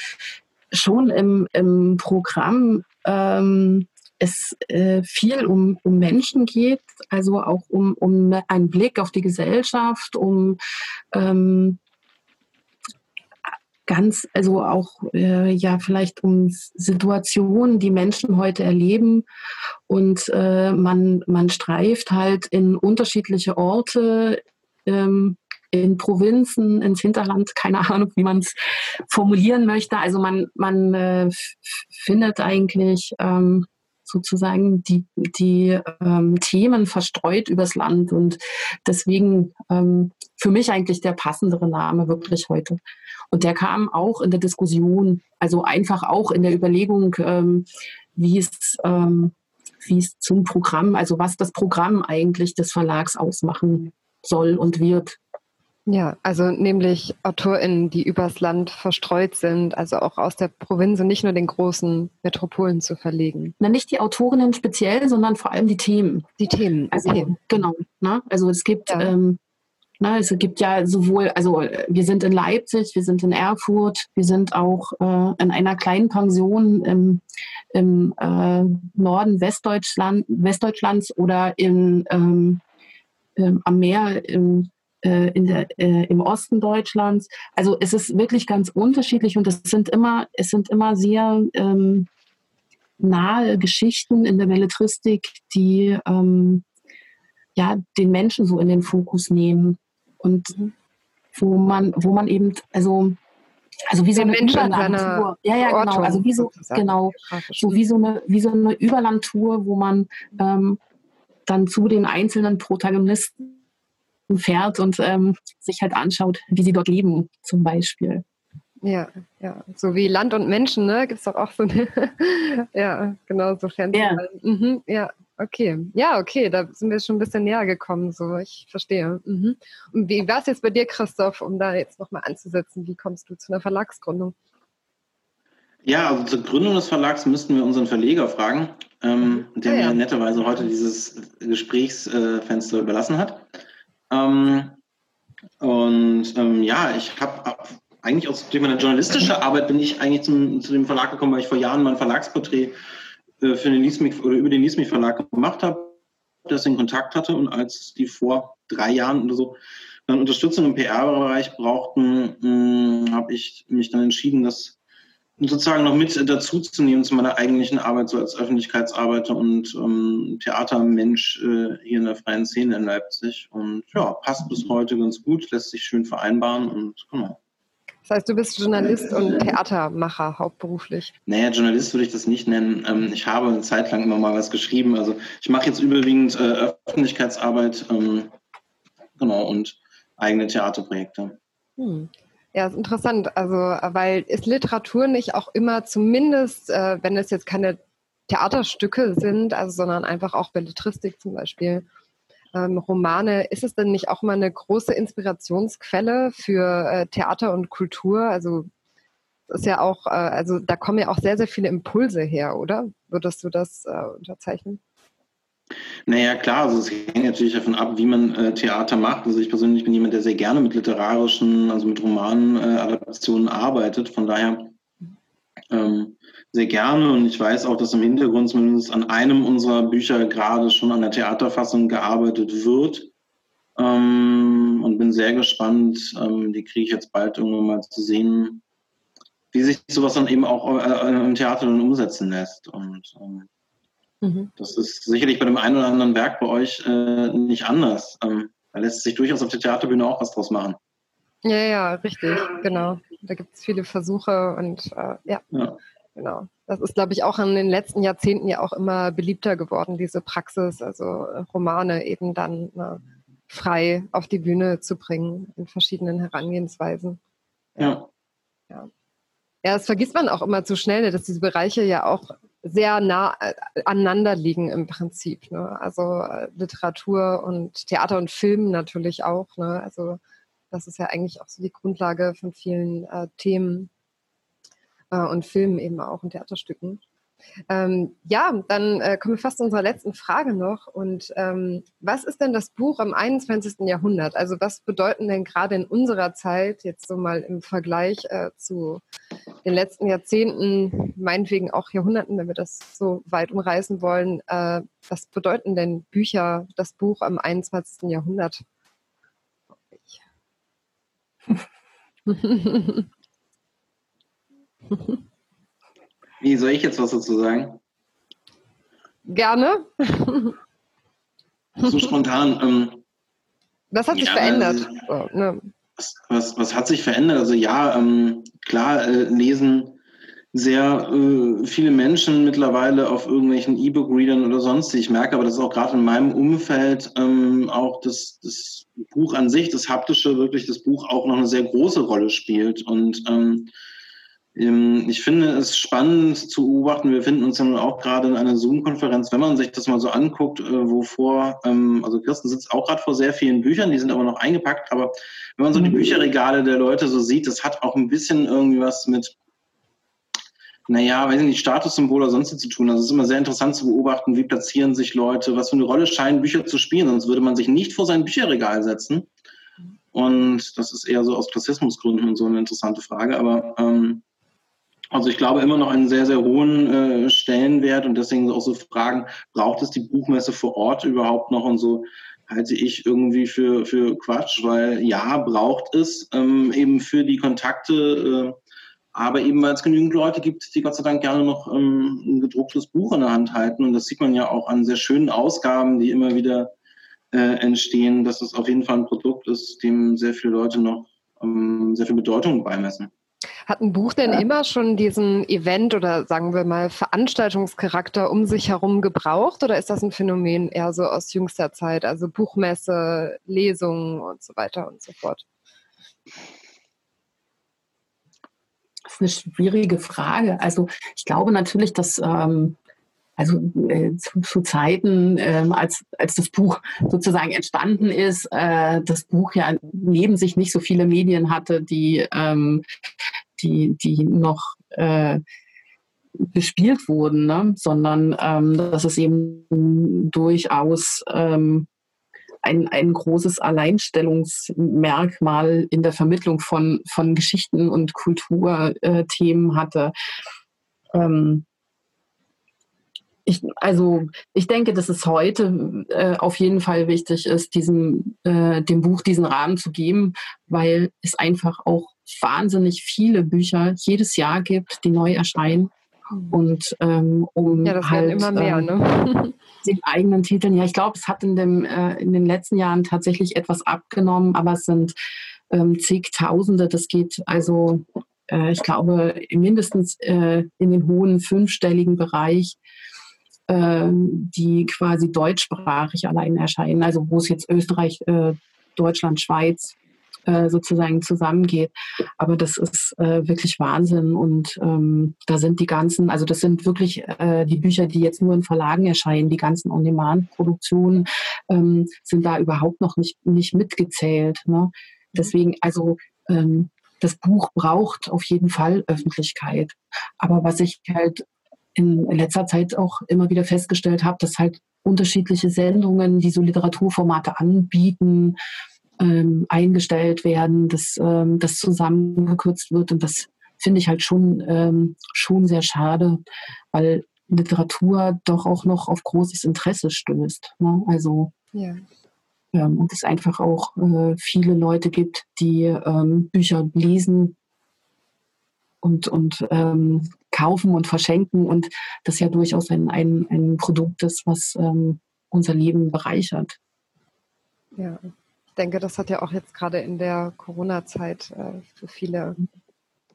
schon im, im Programm ähm, es äh, viel um, um Menschen geht, also auch um, um einen Blick auf die Gesellschaft, um ähm, ganz, also auch äh, ja vielleicht um Situationen, die Menschen heute erleben und äh, man, man streift halt in unterschiedliche Orte, ähm, in Provinzen, ins Hinterland, keine Ahnung, wie man es formulieren möchte. Also man, man äh, findet eigentlich ähm, sozusagen die, die ähm, Themen verstreut übers Land und deswegen ähm, für mich eigentlich der passendere Name wirklich heute. Und der kam auch in der Diskussion, also einfach auch in der Überlegung, ähm, wie es ähm, wie es zum Programm, also was das Programm eigentlich des Verlags ausmachen soll und wird. Ja, also nämlich AutorInnen, die übers Land verstreut sind, also auch aus der Provinz und nicht nur den großen Metropolen zu verlegen. Na, nicht die Autorinnen speziell, sondern vor allem die Themen. Die Themen, also okay. genau. Ne? Also es gibt, ja. ähm, na, es gibt ja sowohl, also wir sind in Leipzig, wir sind in Erfurt, wir sind auch äh, in einer kleinen Pension im, im äh, Norden Westdeutschland, Westdeutschlands oder in, ähm, ähm, am Meer im äh, in der, äh, im Osten Deutschlands. Also es ist wirklich ganz unterschiedlich und es sind immer, es sind immer sehr ähm, nahe Geschichten in der Belletristik, die ähm, ja den Menschen so in den Fokus nehmen und wo man, wo man eben, also also wie so eine Überlandtour. Ja, ja, genau. Also wie so, genau, so wie so eine, wie so eine Überlandtour, wo man ähm, dann zu den einzelnen Protagonisten fährt und ähm, sich halt anschaut, wie sie dort leben, zum Beispiel. Ja, ja, so wie Land und Menschen, ne? Gibt es doch auch so eine, ja, genau, so Fernsehen. Ja. Mhm, ja, okay. Ja, okay, da sind wir schon ein bisschen näher gekommen, so, ich verstehe. Mhm. Und wie war es jetzt bei dir, Christoph, um da jetzt nochmal anzusetzen? Wie kommst du zu einer Verlagsgründung? Ja, also zur Gründung des Verlags müssten wir unseren Verleger fragen, ähm, der ja, ja. mir netterweise heute dieses Gesprächsfenster äh, überlassen hat. Ähm, und ähm, ja, ich habe eigentlich aus durch meine journalistische Arbeit bin ich eigentlich zum, zu dem Verlag gekommen, weil ich vor Jahren mein Verlagsporträt äh, für den Niesmich oder über den Niesmich Verlag gemacht habe, das in Kontakt hatte. Und als die vor drei Jahren oder so dann Unterstützung im PR-Bereich brauchten, habe ich mich dann entschieden, das sozusagen noch mit dazu zu nehmen zu meiner eigentlichen Arbeit so als Öffentlichkeitsarbeiter und ähm, Theatermensch äh, hier in der freien Szene in Leipzig. Und ja, passt bis heute ganz gut, lässt sich schön vereinbaren und genau. Das heißt, du bist Journalist und Theatermacher hauptberuflich. Naja, Journalist würde ich das nicht nennen. Ähm, ich habe eine Zeit lang immer mal was geschrieben. Also ich mache jetzt überwiegend äh, Öffentlichkeitsarbeit ähm, genau, und eigene Theaterprojekte. Hm. Ja, ist interessant. Also, weil ist Literatur nicht auch immer zumindest, äh, wenn es jetzt keine Theaterstücke sind, also sondern einfach auch Belletristik zum Beispiel, ähm, Romane, ist es denn nicht auch mal eine große Inspirationsquelle für äh, Theater und Kultur? Also ist ja auch, äh, also da kommen ja auch sehr, sehr viele Impulse her, oder? Würdest du das äh, unterzeichnen? Naja, klar, also es hängt natürlich davon ab, wie man äh, Theater macht. Also ich persönlich bin jemand, der sehr gerne mit literarischen, also mit Romanen, äh, arbeitet. Von daher ähm, sehr gerne und ich weiß auch, dass im Hintergrund zumindest an einem unserer Bücher gerade schon an der Theaterfassung gearbeitet wird. Ähm, und bin sehr gespannt, ähm, die kriege ich jetzt bald irgendwann mal zu sehen, wie sich sowas dann eben auch äh, im Theater dann umsetzen lässt. Und ähm, mhm. das ist sicherlich bei dem einen oder anderen Werk bei euch äh, nicht anders. Ähm, da lässt sich durchaus auf der Theaterbühne auch was draus machen. Ja, ja, richtig, genau. Da gibt es viele Versuche und äh, ja. ja. Genau. Das ist, glaube ich, auch in den letzten Jahrzehnten ja auch immer beliebter geworden, diese Praxis, also äh, Romane eben dann äh, frei auf die Bühne zu bringen in verschiedenen Herangehensweisen. Ja. ja. Ja, das vergisst man auch immer zu schnell, ne, dass diese Bereiche ja auch sehr nah äh, aneinander liegen im Prinzip. Ne? Also äh, Literatur und Theater und Film natürlich auch. Ne? Also das ist ja eigentlich auch so die Grundlage von vielen äh, Themen äh, und Filmen eben auch und Theaterstücken. Ähm, ja, dann äh, kommen wir fast zu unserer letzten Frage noch. Und ähm, was ist denn das Buch am 21. Jahrhundert? Also was bedeuten denn gerade in unserer Zeit, jetzt so mal im Vergleich äh, zu den letzten Jahrzehnten, meinetwegen auch Jahrhunderten, wenn wir das so weit umreißen wollen, äh, was bedeuten denn Bücher, das Buch am 21. Jahrhundert? Wie soll ich jetzt was dazu sagen? Gerne. so spontan. Ähm, was hat sich ja, verändert? Oh, ne. was, was, was, hat sich verändert? Also ja, ähm, klar, äh, lesen sehr äh, viele Menschen mittlerweile auf irgendwelchen E-Book-Readern oder sonst. Ich merke aber, dass auch gerade in meinem Umfeld ähm, auch das, das Buch an sich, das haptische, wirklich das Buch auch noch eine sehr große Rolle spielt. Und ähm, ähm, ich finde es spannend zu beobachten. Wir finden uns ja nun auch gerade in einer Zoom-Konferenz, wenn man sich das mal so anguckt, äh, wovor, ähm, also Kirsten sitzt auch gerade vor sehr vielen Büchern, die sind aber noch eingepackt, aber wenn man so die mhm. Bücherregale der Leute so sieht, das hat auch ein bisschen irgendwie was mit, naja, weiß ich nicht, Statussymbol oder sonst zu tun. Also es ist immer sehr interessant zu beobachten, wie platzieren sich Leute, was für eine Rolle scheinen Bücher zu spielen, sonst würde man sich nicht vor sein Bücherregal setzen. Und das ist eher so aus Klassismusgründen so eine interessante Frage, aber ähm, also ich glaube immer noch einen sehr, sehr hohen äh, Stellenwert und deswegen auch so Fragen, braucht es die Buchmesse vor Ort überhaupt noch und so halte ich irgendwie für, für Quatsch, weil ja, braucht es ähm, eben für die Kontakte, äh, aber eben weil es genügend Leute gibt, die Gott sei Dank gerne noch ähm, ein gedrucktes Buch in der Hand halten und das sieht man ja auch an sehr schönen Ausgaben, die immer wieder äh, entstehen, dass es auf jeden Fall ein Produkt ist, dem sehr viele Leute noch ähm, sehr viel Bedeutung beimessen. Hat ein Buch denn immer schon diesen Event oder sagen wir mal Veranstaltungscharakter um sich herum gebraucht oder ist das ein Phänomen eher so aus jüngster Zeit, also Buchmesse, Lesungen und so weiter und so fort? Das ist eine schwierige Frage. Also ich glaube natürlich, dass ähm, also äh, zu, zu, Zeiten, äh, als, als das Buch sozusagen entstanden ist, äh, das Buch ja neben sich nicht so viele Medien hatte, die, ähm, die, die noch äh, bespielt wurden, ne? sondern ähm, dass es eben durchaus ähm, ein, ein großes Alleinstellungsmerkmal in der Vermittlung von, von Geschichten und Kulturthemen hatte. Ähm, ich, also ich denke, dass es heute äh, auf jeden Fall wichtig ist, diesem, äh, dem Buch diesen Rahmen zu geben, weil es einfach auch wahnsinnig viele Bücher jedes Jahr gibt, die neu erscheinen. Und ähm, um ja, das halt immer mehr, ähm, ne? den eigenen Titeln, ja, ich glaube, es hat in, dem, äh, in den letzten Jahren tatsächlich etwas abgenommen, aber es sind ähm, zigtausende. Das geht also, äh, ich glaube, mindestens äh, in den hohen fünfstelligen Bereich ähm, die quasi deutschsprachig allein erscheinen, also wo es jetzt Österreich, äh, Deutschland, Schweiz äh, sozusagen zusammengeht. Aber das ist äh, wirklich Wahnsinn und ähm, da sind die ganzen, also das sind wirklich äh, die Bücher, die jetzt nur in Verlagen erscheinen, die ganzen On-Demand-Produktionen ähm, sind da überhaupt noch nicht, nicht mitgezählt. Ne? Deswegen, also ähm, das Buch braucht auf jeden Fall Öffentlichkeit. Aber was ich halt in letzter Zeit auch immer wieder festgestellt habe, dass halt unterschiedliche Sendungen, die so Literaturformate anbieten, ähm, eingestellt werden, dass ähm, das zusammengekürzt wird. Und das finde ich halt schon, ähm, schon sehr schade, weil Literatur doch auch noch auf großes Interesse stößt. Ne? Also ja. Ähm, und es einfach auch äh, viele Leute gibt, die ähm, Bücher lesen und, und ähm, kaufen und verschenken und das ja durchaus ein, ein, ein Produkt ist, was ähm, unser Leben bereichert. Ja, denke, das hat ja auch jetzt gerade in der Corona-Zeit äh, für viele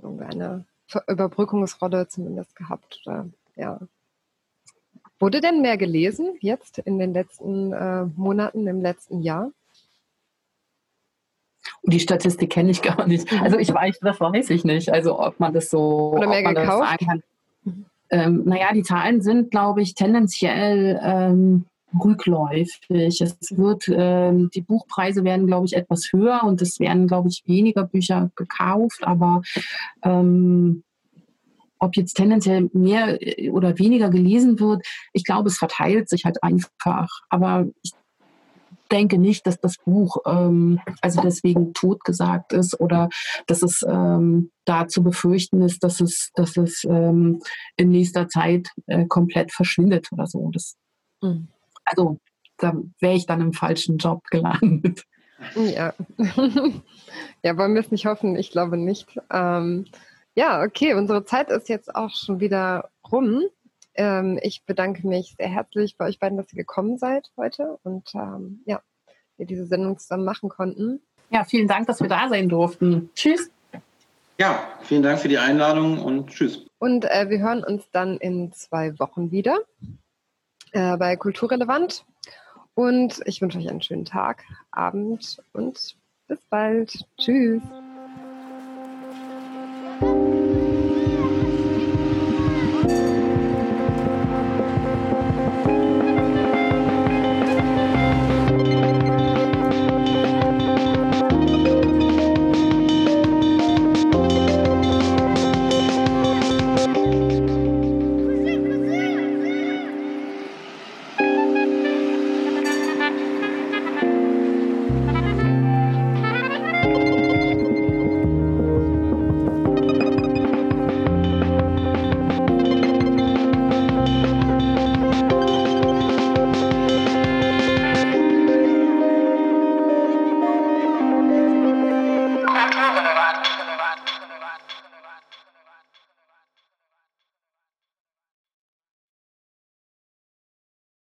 eine Überbrückungsrolle zumindest gehabt. Oder, ja. Wurde denn mehr gelesen jetzt in den letzten äh, Monaten, im letzten Jahr? Die Statistik kenne ich gar nicht. Also ich weiß, das weiß ich nicht. Also ob man das so Oder mehr gekauft? Ähm, naja, die Zahlen sind, glaube ich, tendenziell ähm, rückläufig. Es wird, ähm, die Buchpreise werden, glaube ich, etwas höher und es werden, glaube ich, weniger Bücher gekauft, aber ähm, ob jetzt tendenziell mehr äh, oder weniger gelesen wird, ich glaube, es verteilt sich halt einfach. Aber ich denke nicht, dass das Buch ähm, also deswegen totgesagt ist oder dass es ähm, da zu befürchten ist, dass es, dass es ähm, in nächster Zeit äh, komplett verschwindet oder so. Das, mhm. Also da wäre ich dann im falschen Job gelandet. Ja. ja, wollen wir es nicht hoffen? Ich glaube nicht. Ähm, ja, okay, unsere Zeit ist jetzt auch schon wieder rum. Ähm, ich bedanke mich sehr herzlich bei euch beiden, dass ihr gekommen seid heute und ähm, ja, wir diese Sendung zusammen machen konnten. Ja, vielen Dank, dass wir da sein durften. Tschüss. Ja, vielen Dank für die Einladung und tschüss. Und äh, wir hören uns dann in zwei Wochen wieder äh, bei Kulturrelevant. Und ich wünsche euch einen schönen Tag, Abend und bis bald. Tschüss.